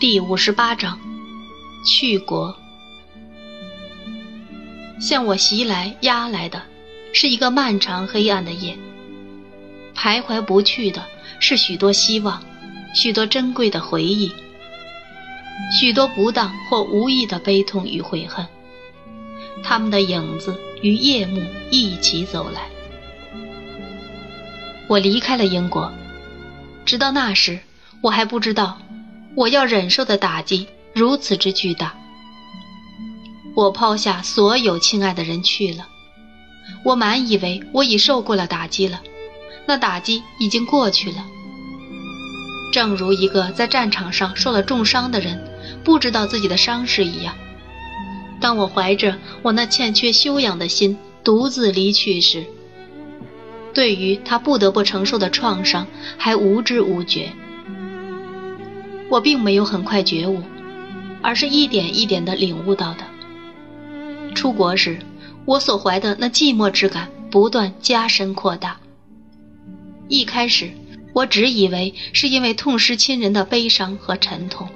第五十八章，去国。向我袭来、压来的，是一个漫长黑暗的夜。徘徊不去的是许多希望，许多珍贵的回忆，许多不当或无意的悲痛与悔恨。他们的影子与夜幕一起走来。我离开了英国，直到那时，我还不知道我要忍受的打击如此之巨大。我抛下所有亲爱的人去了，我满以为我已受过了打击了，那打击已经过去了。正如一个在战场上受了重伤的人不知道自己的伤势一样。当我怀着我那欠缺修养的心独自离去时，对于他不得不承受的创伤还无知无觉。我并没有很快觉悟，而是一点一点地领悟到的。出国时，我所怀的那寂寞之感不断加深扩大。一开始，我只以为是因为痛失亲人的悲伤和沉痛，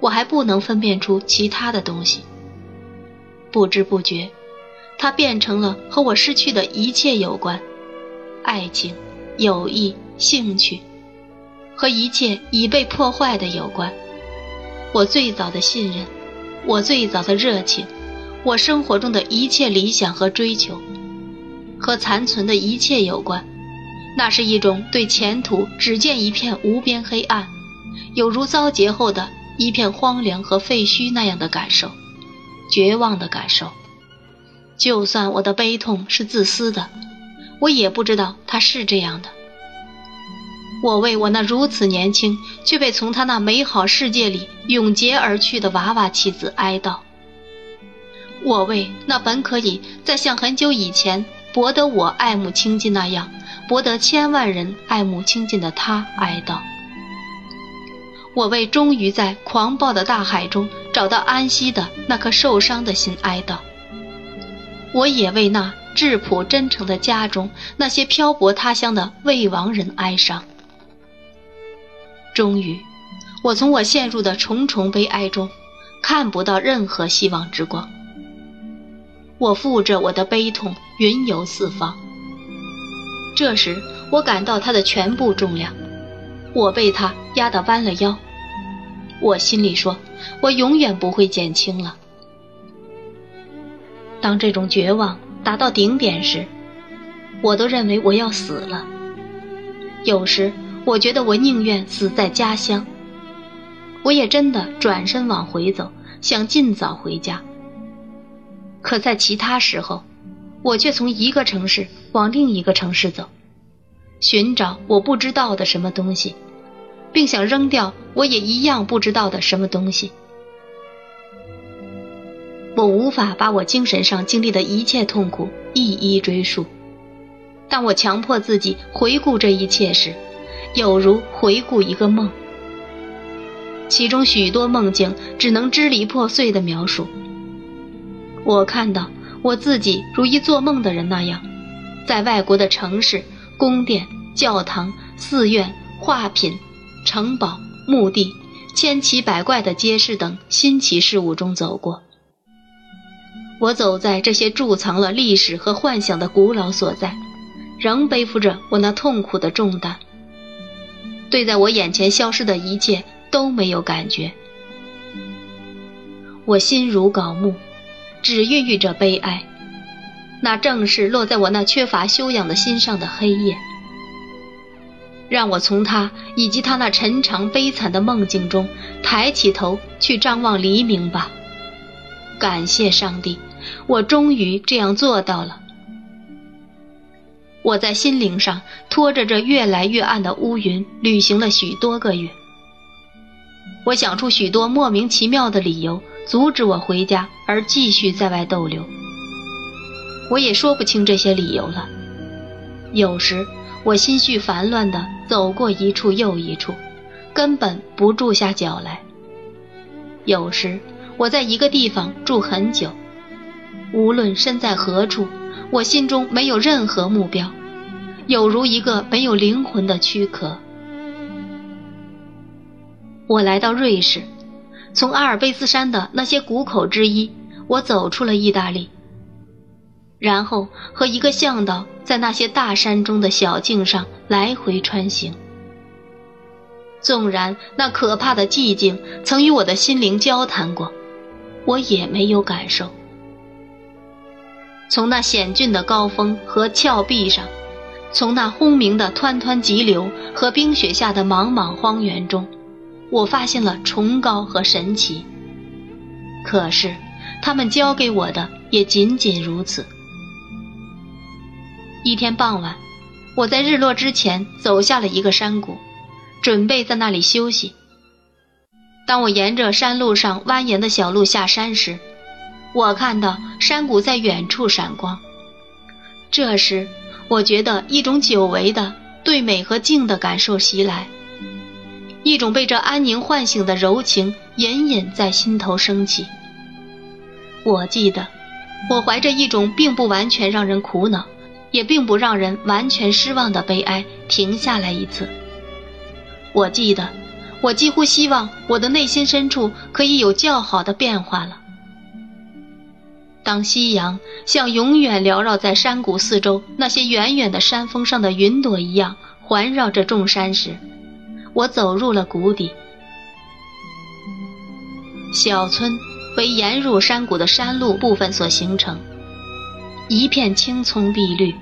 我还不能分辨出其他的东西。不知不觉，它变成了和我失去的一切有关：爱情、友谊、兴趣，和一切已被破坏的有关。我最早的信任，我最早的热情，我生活中的一切理想和追求，和残存的一切有关。那是一种对前途只见一片无边黑暗，有如遭劫后的一片荒凉和废墟那样的感受。绝望的感受，就算我的悲痛是自私的，我也不知道他是这样的。我为我那如此年轻却被从他那美好世界里永劫而去的娃娃妻子哀悼。我为那本可以在像很久以前博得我爱慕亲近那样博得千万人爱慕亲近的他哀悼。我为终于在狂暴的大海中找到安息的那颗受伤的心哀悼。我也为那质朴真诚的家中那些漂泊他乡的未亡人哀伤。终于，我从我陷入的重重悲哀中看不到任何希望之光。我负着我的悲痛云游四方。这时，我感到它的全部重量，我被它压得弯了腰。我心里说：“我永远不会减轻了。”当这种绝望达到顶点时，我都认为我要死了。有时我觉得我宁愿死在家乡。我也真的转身往回走，想尽早回家。可在其他时候，我却从一个城市往另一个城市走，寻找我不知道的什么东西。并想扔掉我也一样不知道的什么东西。我无法把我精神上经历的一切痛苦一一追溯。当我强迫自己回顾这一切时，有如回顾一个梦，其中许多梦境只能支离破碎的描述。我看到我自己如一做梦的人那样，在外国的城市、宫殿、教堂、寺院、画品。城堡、墓地、千奇百怪的街市等新奇事物中走过。我走在这些贮藏了历史和幻想的古老所在，仍背负着我那痛苦的重担。对在我眼前消失的一切都没有感觉。我心如槁木，只孕育着悲哀。那正是落在我那缺乏修养的心上的黑夜。让我从他以及他那沉长悲惨的梦境中抬起头去张望黎明吧。感谢上帝，我终于这样做到了。我在心灵上拖着这越来越暗的乌云旅行了许多个月。我想出许多莫名其妙的理由阻止我回家而继续在外逗留。我也说不清这些理由了。有时。我心绪烦乱地走过一处又一处，根本不住下脚来。有时我在一个地方住很久，无论身在何处，我心中没有任何目标，有如一个没有灵魂的躯壳。我来到瑞士，从阿尔卑斯山的那些谷口之一，我走出了意大利，然后和一个向导在那些大山中的小径上来回穿行。纵然那可怕的寂静曾与我的心灵交谈过，我也没有感受。从那险峻的高峰和峭壁上，从那轰鸣的湍湍急流和冰雪下的茫茫荒原中，我发现了崇高和神奇。可是，他们教给我的也仅仅如此。一天傍晚，我在日落之前走下了一个山谷，准备在那里休息。当我沿着山路上蜿蜒的小路下山时，我看到山谷在远处闪光，这时我觉得一种久违的对美和静的感受袭来，一种被这安宁唤醒的柔情隐隐在心头升起。我记得，我怀着一种并不完全让人苦恼，也并不让人完全失望的悲哀停下来一次。我记得，我几乎希望我的内心深处可以有较好的变化了。当夕阳像永远缭绕在山谷四周那些远远的山峰上的云朵一样环绕着众山时，我走入了谷底。小村为沿入山谷的山路部分所形成，一片青葱碧绿，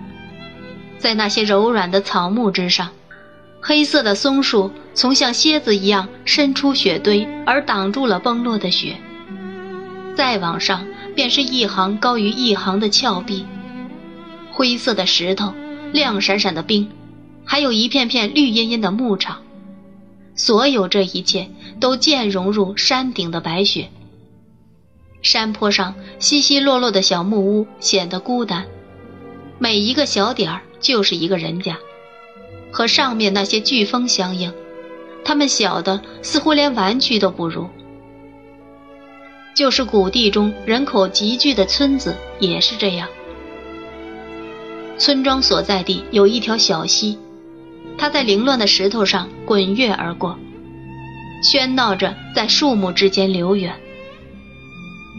在那些柔软的草木之上，黑色的松树从像蝎子一样伸出雪堆而挡住了崩落的雪。再往上。便是一行高于一行的峭壁，灰色的石头，亮闪闪的冰，还有一片片绿茵茵的牧场。所有这一切都渐融入山顶的白雪。山坡上稀稀落落的小木屋显得孤单，每一个小点儿就是一个人家，和上面那些巨峰相应，它们小的似乎连玩具都不如。就是谷地中人口集聚的村子也是这样。村庄所在地有一条小溪，它在凌乱的石头上滚跃而过，喧闹着在树木之间流远。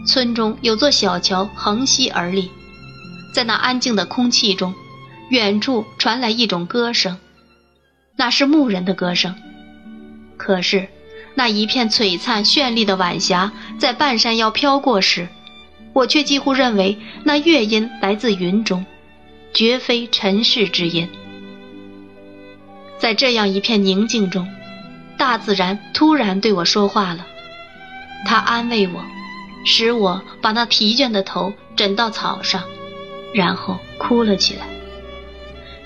村中有座小桥横溪而立，在那安静的空气中，远处传来一种歌声，那是牧人的歌声。可是。那一片璀璨绚丽的晚霞在半山腰飘过时，我却几乎认为那乐音来自云中，绝非尘世之音。在这样一片宁静中，大自然突然对我说话了，它安慰我，使我把那疲倦的头枕到草上，然后哭了起来。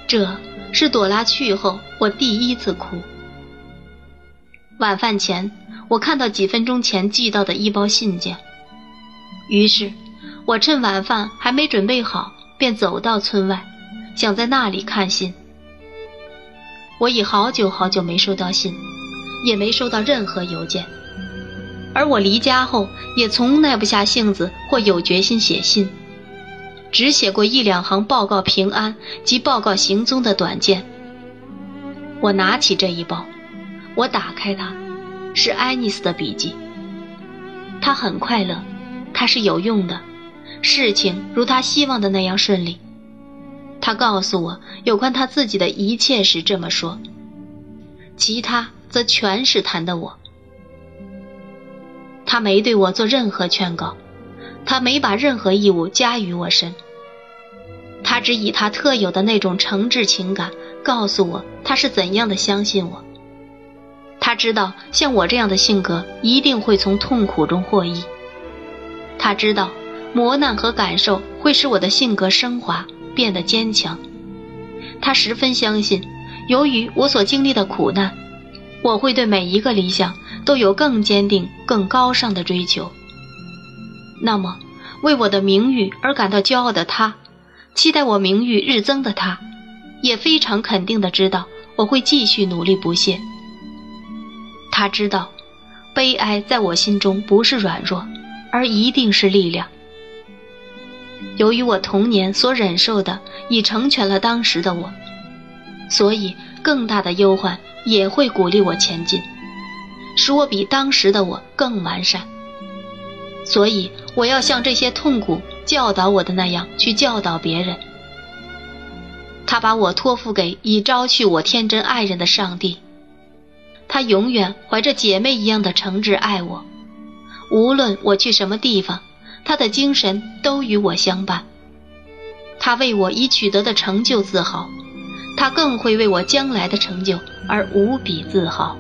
这是朵拉去后我第一次哭。晚饭前，我看到几分钟前寄到的一包信件，于是，我趁晚饭还没准备好，便走到村外，想在那里看信。我已好久好久没收到信，也没收到任何邮件，而我离家后也从耐不下性子或有决心写信，只写过一两行报告平安及报告行踪的短件。我拿起这一包。我打开它，是爱丽丝的笔记。她很快乐，她是有用的，事情如她希望的那样顺利。她告诉我有关她自己的一切时这么说，其他则全是谈的我。他没对我做任何劝告，他没把任何义务加于我身，他只以他特有的那种诚挚情感告诉我他是怎样的相信我。他知道，像我这样的性格一定会从痛苦中获益。他知道，磨难和感受会使我的性格升华，变得坚强。他十分相信，由于我所经历的苦难，我会对每一个理想都有更坚定、更高尚的追求。那么，为我的名誉而感到骄傲的他，期待我名誉日增的他，也非常肯定地知道我会继续努力不懈。他知道，悲哀在我心中不是软弱，而一定是力量。由于我童年所忍受的，已成全了当时的我，所以更大的忧患也会鼓励我前进，使我比当时的我更完善。所以我要像这些痛苦教导我的那样去教导别人。他把我托付给已招去我天真爱人的上帝，她永远怀着姐妹一样的诚挚爱我，无论我去什么地方，她的精神都与我相伴。她为我已取得的成就自豪，她更会为我将来的成就而无比自豪。